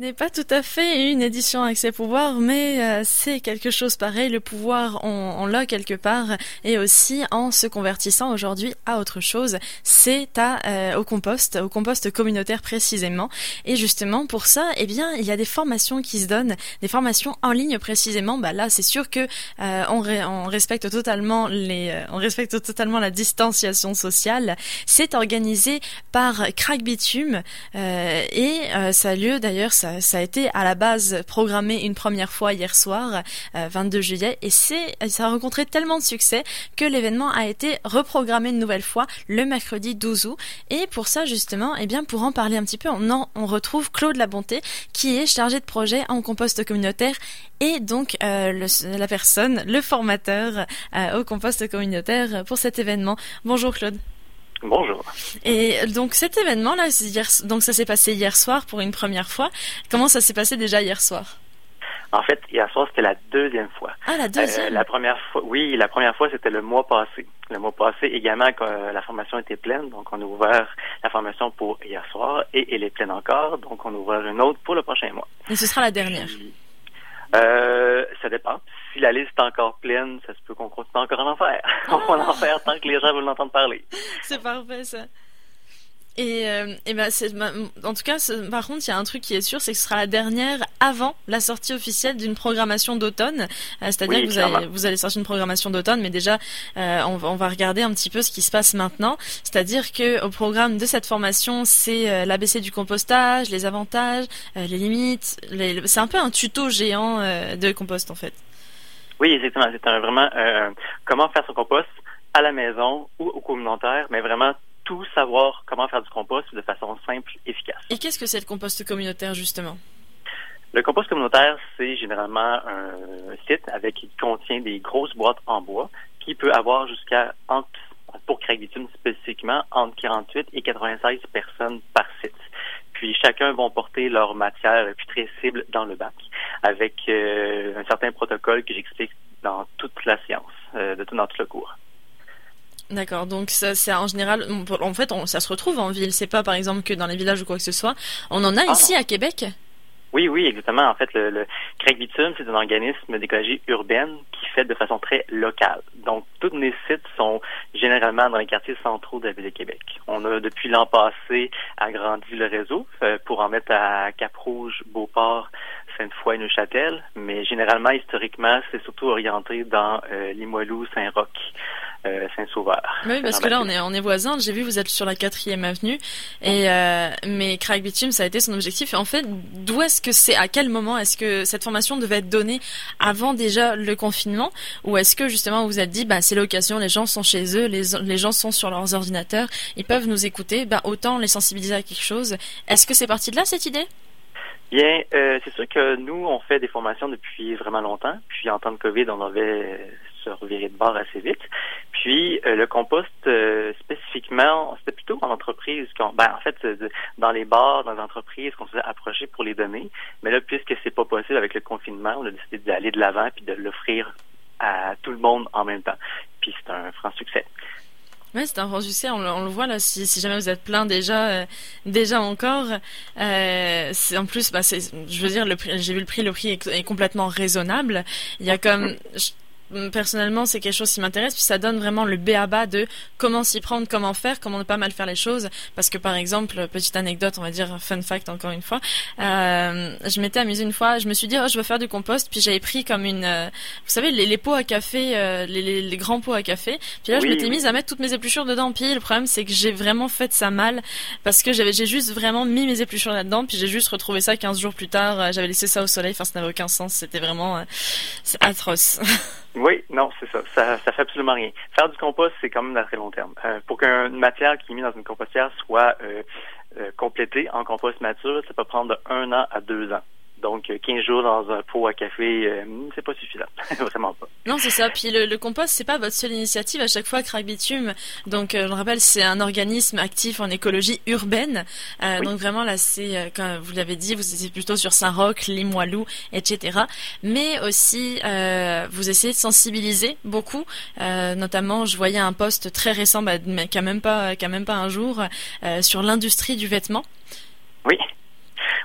n'est pas tout à fait une édition accès pouvoir, mais euh, c'est quelque chose pareil. Le pouvoir, on, l'a quelque part, et aussi en se convertissant aujourd'hui à autre chose, c'est à euh, au compost, au compost communautaire précisément. Et justement pour ça, eh bien, il y a des formations qui se donnent, des formations en ligne précisément. Bah là, c'est sûr que euh, on, on, respecte totalement les, on respecte totalement la distanciation sociale. C'est organisé par Crack Bitume et ça a lieu d'ailleurs ça ça, a été à la base programmé une première fois hier soir, 22 euh, juillet, et c'est, ça a rencontré tellement de succès que l'événement a été reprogrammé une nouvelle fois le mercredi 12 août. Et pour ça, justement, et eh bien, pour en parler un petit peu, on, on retrouve Claude Labonté, qui est chargé de projet en compost communautaire et donc euh, la personne, le formateur euh, au compost communautaire pour cet événement. Bonjour Claude. Bonjour. Et donc cet événement-là, donc ça s'est passé hier soir pour une première fois. Comment ça s'est passé déjà hier soir? En fait, hier soir c'était la deuxième fois. Ah la deuxième. Euh, la première fois, oui, la première fois c'était le mois passé. Le mois passé également, quand euh, la formation était pleine, donc on a ouvert la formation pour hier soir et elle est pleine encore, donc on a ouvert une autre pour le prochain mois. Et ce sera la dernière. Euh, ça dépend. Si la liste est encore pleine, ça se peut qu'on continue encore à en faire. on va en faire tant que les gens veulent l'entendre parler. C'est parfait, ça. Et, euh, et ben c'est, en tout cas, par contre, il y a un truc qui est sûr, c'est que ce sera la dernière avant la sortie officielle d'une programmation d'automne. Euh, c'est-à-dire que vous allez, vous allez sortir une programmation d'automne, mais déjà, euh, on, on, va regarder un petit peu ce qui se passe maintenant. C'est-à-dire que au programme de cette formation, c'est euh, l'ABC du compostage, les avantages, les limites. Les, c'est un peu un tuto géant de compost en fait. Oui, exactement. C'est vraiment comment faire son compost à la maison ou au communautaire, mais vraiment tout savoir comment faire du compost de façon simple, et efficace. Et qu'est-ce que c'est le compost communautaire, justement? Le compost communautaire, c'est généralement un site avec qui contient des grosses boîtes en bois qui peut avoir jusqu'à pour Craig spécifiquement entre 48 et 96 personnes par site. Puis chacun vont porter leur matière putrescible dans le bac avec euh, un certain protocole que j'explique dans toute la science, euh, de tout notre cours. D'accord, donc ça, c'est en général, en fait, on, ça se retrouve en ville. C'est pas par exemple que dans les villages ou quoi que ce soit. On en a ah ici à Québec? Oui, oui, exactement. En fait, le, le Craig Bitume, c'est un organisme d'écologie urbaine qui fait de façon très locale. Donc, tous les sites sont généralement dans les quartiers centraux de la ville de Québec. On a, depuis l'an passé, agrandi le réseau euh, pour en mettre à Cap-Rouge, Beauport, Sainte-Foy et Neuchâtel. Mais généralement, historiquement, c'est surtout orienté dans euh, Limoilou, Saint-Roch. Euh, Saint-Sauveur. Oui, parce que là, on est, on est voisins. J'ai vu, vous êtes sur la quatrième avenue. Et, euh, mais Craig Bitume, ça a été son objectif. En fait, d'où est-ce que c'est, à quel moment est-ce que cette formation devait être donnée avant déjà le confinement? Ou est-ce que justement, vous êtes dit, bah, c'est l'occasion, les gens sont chez eux, les, les gens sont sur leurs ordinateurs, ils peuvent nous écouter, bah, autant les sensibiliser à quelque chose. Est-ce que c'est parti de là, cette idée? Bien, euh, c'est sûr que nous, on fait des formations depuis vraiment longtemps. Puis en temps de COVID, on avait se revirer de bord assez vite. Puis euh, le compost euh, spécifiquement, c'était plutôt en entreprise, qu'on, ben, en fait, dans les bars, dans les entreprises qu'on s'est approché pour les donner. Mais là, puisque c'est pas possible avec le confinement, on a décidé d'aller de l'avant puis de l'offrir à tout le monde en même temps. Puis c'est un franc succès. Oui, c'est un grand succès. On, le voit là. Si, jamais vous êtes plein déjà, euh, déjà encore, euh, en plus, bah, je veux dire, j'ai vu le prix, le prix est, est complètement raisonnable. Il y a comme, personnellement, c'est quelque chose qui m'intéresse, puis ça donne vraiment le B à bas de comment s'y prendre, comment faire, comment ne pas mal faire les choses. Parce que par exemple, petite anecdote, on va dire fun fact encore une fois, euh, je m'étais amusée une fois, je me suis dit oh je veux faire du compost, puis j'avais pris comme une, euh, vous savez les, les, pots à café, euh, les, les, les, grands pots à café. Puis là je m'étais mise à mettre toutes mes épluchures dedans. Puis le problème c'est que j'ai vraiment fait ça mal parce que j'avais j'ai juste vraiment mis mes épluchures là-dedans, puis j'ai juste retrouvé ça 15 jours plus tard. Euh, j'avais laissé ça au soleil, enfin ça n'avait aucun sens, c'était vraiment euh, atroce. Oui, non, c'est ça. ça. Ça fait absolument rien. Faire du compost, c'est quand même à très long terme. Euh, pour qu'une matière qui est mise dans une compostière soit euh, euh, complétée en compost mature, ça peut prendre de un an à deux ans. Donc, 15 euh, jours dans un pot à café, euh, c'est pas suffisant. Vraiment pas. Non, c'est ça. Puis le, le compost, c'est pas votre seule initiative. À chaque fois, Crack Bitume, donc euh, je le rappelle, c'est un organisme actif en écologie urbaine. Donc vraiment, là, c'est, comme vous l'avez dit, vous étiez plutôt sur Saint-Roch, Limoilou, etc. Mais aussi, vous essayez de sensibiliser beaucoup. notamment, je voyais un post très récent, bah, mais quand même pas, quand même pas un jour, sur l'industrie du vêtement. Oui.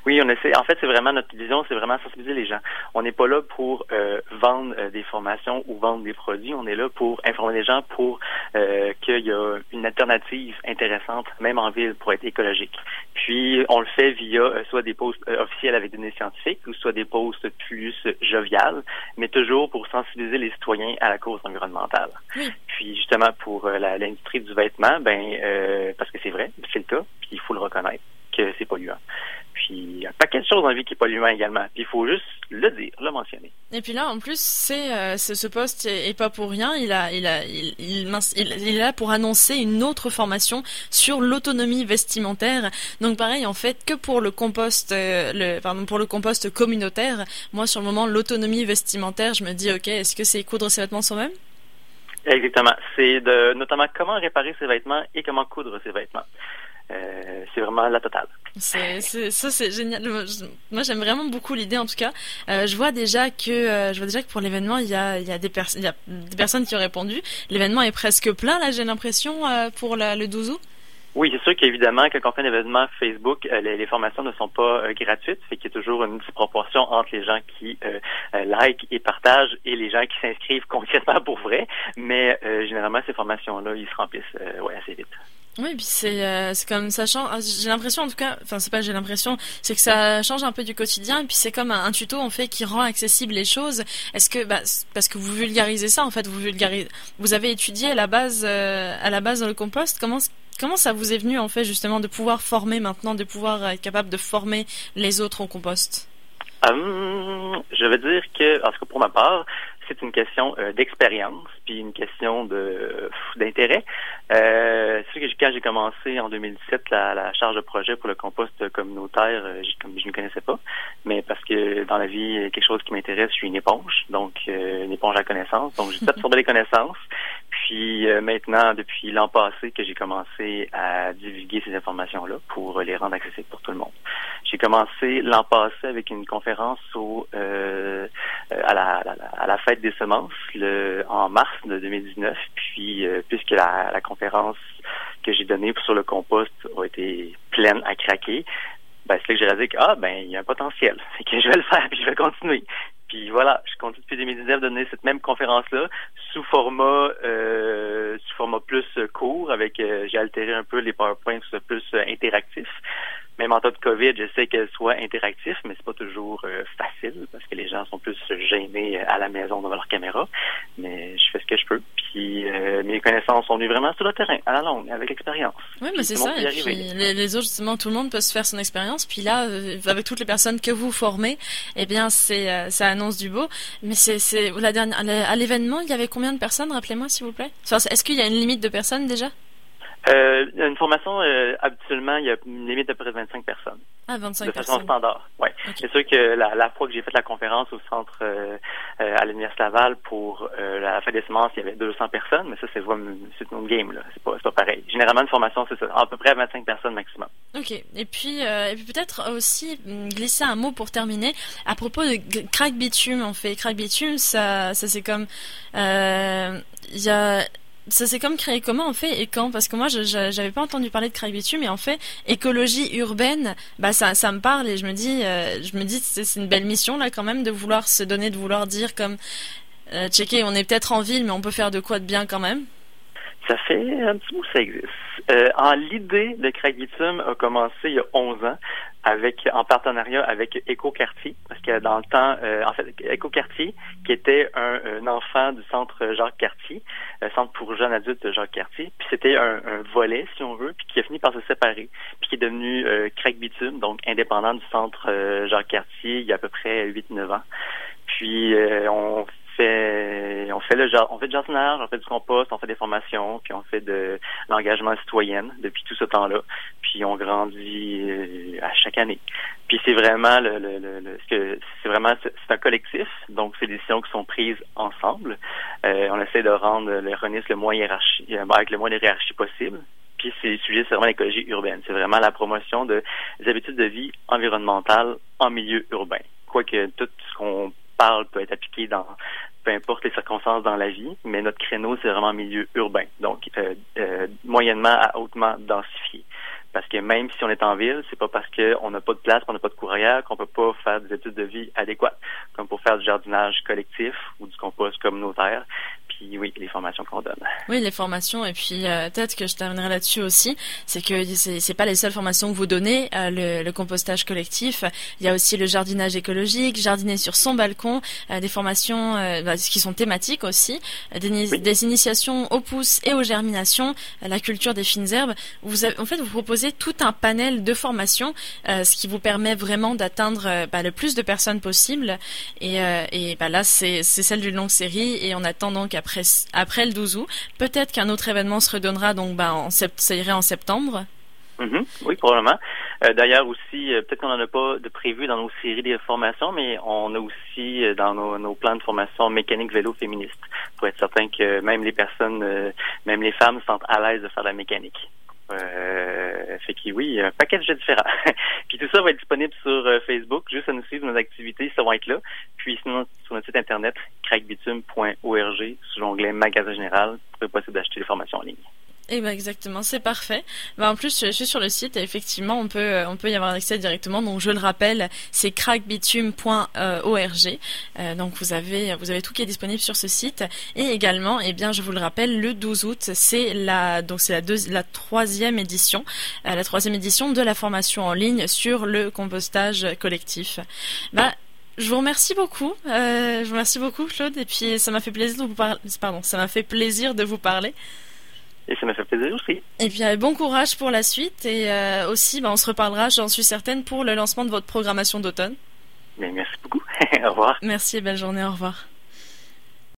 Oui, on essaie. En fait, c'est vraiment notre vision, c'est vraiment sensibiliser les gens. On n'est pas là pour euh, vendre euh, des formations ou vendre des produits. On est là pour informer les gens pour euh, qu'il y a une alternative intéressante, même en ville, pour être écologique. Puis, on le fait via soit des posts officiels avec des données scientifiques ou soit des posts plus joviales, mais toujours pour sensibiliser les citoyens à la cause environnementale. Puis, justement, pour l'industrie du vêtement, ben parce que c'est vrai, c'est le cas, puis il faut le reconnaître que c'est polluant. Puis il y a un paquet de choses dans la vie qui est polluant également. Puis il faut juste le dire, le mentionner. Et puis là, en plus, c'est euh, ce poste est, pas pour rien. Il a, il a, il, il, est là pour annoncer une autre formation sur l'autonomie vestimentaire. Donc pareil, en fait, que pour le compost, euh, le, pardon, pour le compost communautaire. Moi, sur le moment, l'autonomie vestimentaire, je me dis, ok, est-ce que c'est coudre ses vêtements soi-même? Exactement. C'est de notamment comment réparer ses vêtements et comment coudre ses vêtements. Euh, c'est vraiment la totale. C'est, ça, c'est génial. Moi, j'aime vraiment beaucoup l'idée, en tout cas. Euh, je vois déjà que, euh, je vois déjà que pour l'événement, il y a, il y a des personnes, il y a des personnes qui ont répondu. L'événement est presque plein, là, j'ai l'impression, pour le 12 août. Oui, c'est sûr qu'évidemment, quand on fait un événement Facebook, les, formations ne sont pas gratuites, fait qu'il y a toujours une proportion entre les gens qui euh, like et partagent et les gens qui s'inscrivent concrètement pour vrai. Mais généralement, ces formations-là, ils se remplissent ouais, assez vite. Oui, puis c'est euh, comme ça change. Ah, j'ai l'impression en tout cas, enfin c'est pas j'ai l'impression, c'est que ça change un peu du quotidien et puis c'est comme un, tuto en fait qui rend accessible les choses. Est-ce que bah, parce que vous vulgarisez ça en fait, vous vulgarisez, vous avez étudié à la base euh, à la base dans le compost. Comment comment ça vous est venu en fait justement de pouvoir former maintenant, de pouvoir être capable de former les autres au compost? Hum, je veux dire que, tout cas pour ma part, c'est une question euh, d'expérience puis une question de d'intérêt. Euh, c'est sûr que quand j'ai commencé en 2017 la, la, charge de projet pour le compost communautaire, euh, comme je ne connaissais pas, mais parce que dans la vie quelque chose qui m'intéresse, je suis une éponge, donc euh, une éponge à connaissances. Donc j'ai absorbé les connaissances. Puis euh, maintenant, depuis l'an passé, que j'ai commencé à divulguer ces informations-là pour les rendre accessibles pour tout le monde. J'ai commencé l'an passé avec une conférence au, euh, à, la, à, la, fête des semences le, en mars de 2019. Puis, euh, puisque la, la conférence que j'ai donnée sur le compost a été pleine à craquer, ben, c'est là que j'ai réalisé que, ah, ben, il y a un potentiel. C'est que je vais le faire, puis je vais continuer. Puis voilà, je continue depuis 2019 de donner cette même conférence-là sous format euh, sous format plus court, avec euh, j'ai altéré un peu les PowerPoints plus interactifs même en temps de COVID, j'essaie qu'elle soit interactif, mais c'est pas toujours euh, facile parce que les gens sont plus gênés à la maison devant leur caméra. Mais je fais ce que je peux. Euh, connaissances sont venues vraiment sur le terrain, à la longue, avec l'expérience. Oui, mais c'est ça. Et puis, les, autres, justement, tout le monde peut se faire son expérience. Puis là, euh, avec toutes les personnes que vous formez, eh bien, c'est ça annonce du beau. Mais c'est la dernière à l'événement, il y avait combien de personnes Rappelez-moi, s'il vous plaît? Est-ce qu'il y a une limite de personnes déjà? Euh, une formation, euh, habituellement, il y a une limite de près de 25 personnes. Ah, 25 de façon standard, oui. C'est sûr que la, la fois que j'ai fait la conférence au centre euh, euh à l'Université Laval pour euh, la fête des semences, il y avait 200 personnes, mais ça, c'est c'est une game, là. C'est pas, pas pareil. Généralement, une formation, c'est ça, à peu près 25 personnes maximum. OK. Et puis, et puis peut-être aussi hum, glisser un mot pour terminer à propos de crack bitume, en fait. Crack bitume, ça, ça c'est comme... Il y a ça s'est comme créé comment en fait et quand? Parce que moi, je j'avais pas entendu parler de Craigbitu, mais en fait, écologie urbaine, bah ça, ça me parle et je me dis, euh, je me dis, c'est une belle mission là quand même de vouloir se donner, de vouloir dire comme, euh, checker, on est peut-être en ville, mais on peut faire de quoi de bien quand même. Ça fait un petit bout ça existe. Euh, en l'idée Craig a commencé il y a 11 ans avec en partenariat avec Éco-Quartier, parce que dans le temps, euh, en fait, Éco-Quartier, qui était un, enfant du centre Jacques Cartier, euh, centre pour jeunes adultes Jacques Cartier, puis c'était un, volet, si on veut, puis qui a fini par se séparer, puis qui est devenu euh, Craig Bitume, donc indépendant du centre Jacques Cartier, il y a à peu près 8-9 ans. Puis on fait on fait le on fait du jardinage, on fait du compost, on fait des formations, puis on fait de l'engagement citoyen depuis tout ce temps-là. Puis on grandit euh, à chaque année. Puis c'est vraiment le, le, le, c'est vraiment c'est un collectif, donc c'est des décisions qui sont prises ensemble. Euh, on essaie de rendre le RONIS le moins hiérarchie euh, avec le moins de hiérarchie possible. Puis c'est le sujet, c'est vraiment l'écologie urbaine. C'est vraiment la promotion de, des habitudes de vie environnementales en milieu urbain. Quoique tout ce qu'on parle peut être appliqué dans peu importe les circonstances dans la vie, mais notre créneau, c'est vraiment milieu urbain, donc euh, euh, moyennement à hautement densifié. Parce que même si on est en ville, c'est pas parce qu'on n'a pas de place, qu'on n'a pas de courrière, qu'on peut pas faire des études de vie adéquates, comme pour faire du jardinage collectif ou du compost communautaire. Puis oui, les formations qu'on donne. Oui, les formations. Et puis euh, peut-être que je terminerai là-dessus aussi, c'est que c'est pas les seules formations que vous donnez. Euh, le, le, compostage collectif, il y a aussi le jardinage écologique, jardiner sur son balcon, euh, des formations euh, bah, qui sont thématiques aussi, des, Oui. des initiations aux pousses et aux germinations, euh, la culture des fines herbes. Vous avez- en fait, vous proposez tout un panel de formations, euh, ce qui vous permet vraiment d'atteindre euh, bah, le plus de personnes possible. Et, euh, et bah, là, c'est c'est celle d'une longue série, et on attend donc après après le 12 août. Peut-être qu'un autre événement se redonnera, donc bah, en sept- ça irait en septembre. Mhm. Oui, probablement. Euh, D'ailleurs aussi, euh, peut-être qu'on n'en a pas de prévu dans nos séries de formations, mais on a aussi euh, dans nos, plans de formation mécanique vélo féministe, pour être certain que même les personnes, même les femmes sentent à l'aise de faire de la mécanique. Euh, fait que oui, un package différent. Puis tout ça va être disponible sur euh, Facebook, juste à nous suivre nos activités, ça va être là. Puis sinon, sur notre site internet, crackbitume.org, sous l'onglet Magasin général, c'est possible d'acheter les formations en ligne. Et ben exactement, c'est parfait. Bah en plus, je suis sur le site et effectivement, on peut euh, on peut y avoir accès directement. Donc je le rappelle, c'est crackbitume.org. Euh, donc vous avez vous avez tout qui est disponible sur ce site et également, eh bien je vous le rappelle, le 12 août, c'est la donc c'est la la troisième édition, euh, la troisième édition de la formation en ligne sur le compostage collectif. Bah je vous remercie beaucoup, je remercie beaucoup Claude et puis ça m'a fait plaisir de vous parler. Pardon, ça m'a fait plaisir de vous parler. Et ça m'a fait plaisir aussi. Et puis euh, bon courage pour la suite et euh, aussi bah, on se reparlera, j'en suis certaine, pour le lancement de votre programmation d'automne. Bien, merci beaucoup. Au revoir. Merci et belle journée, au revoir.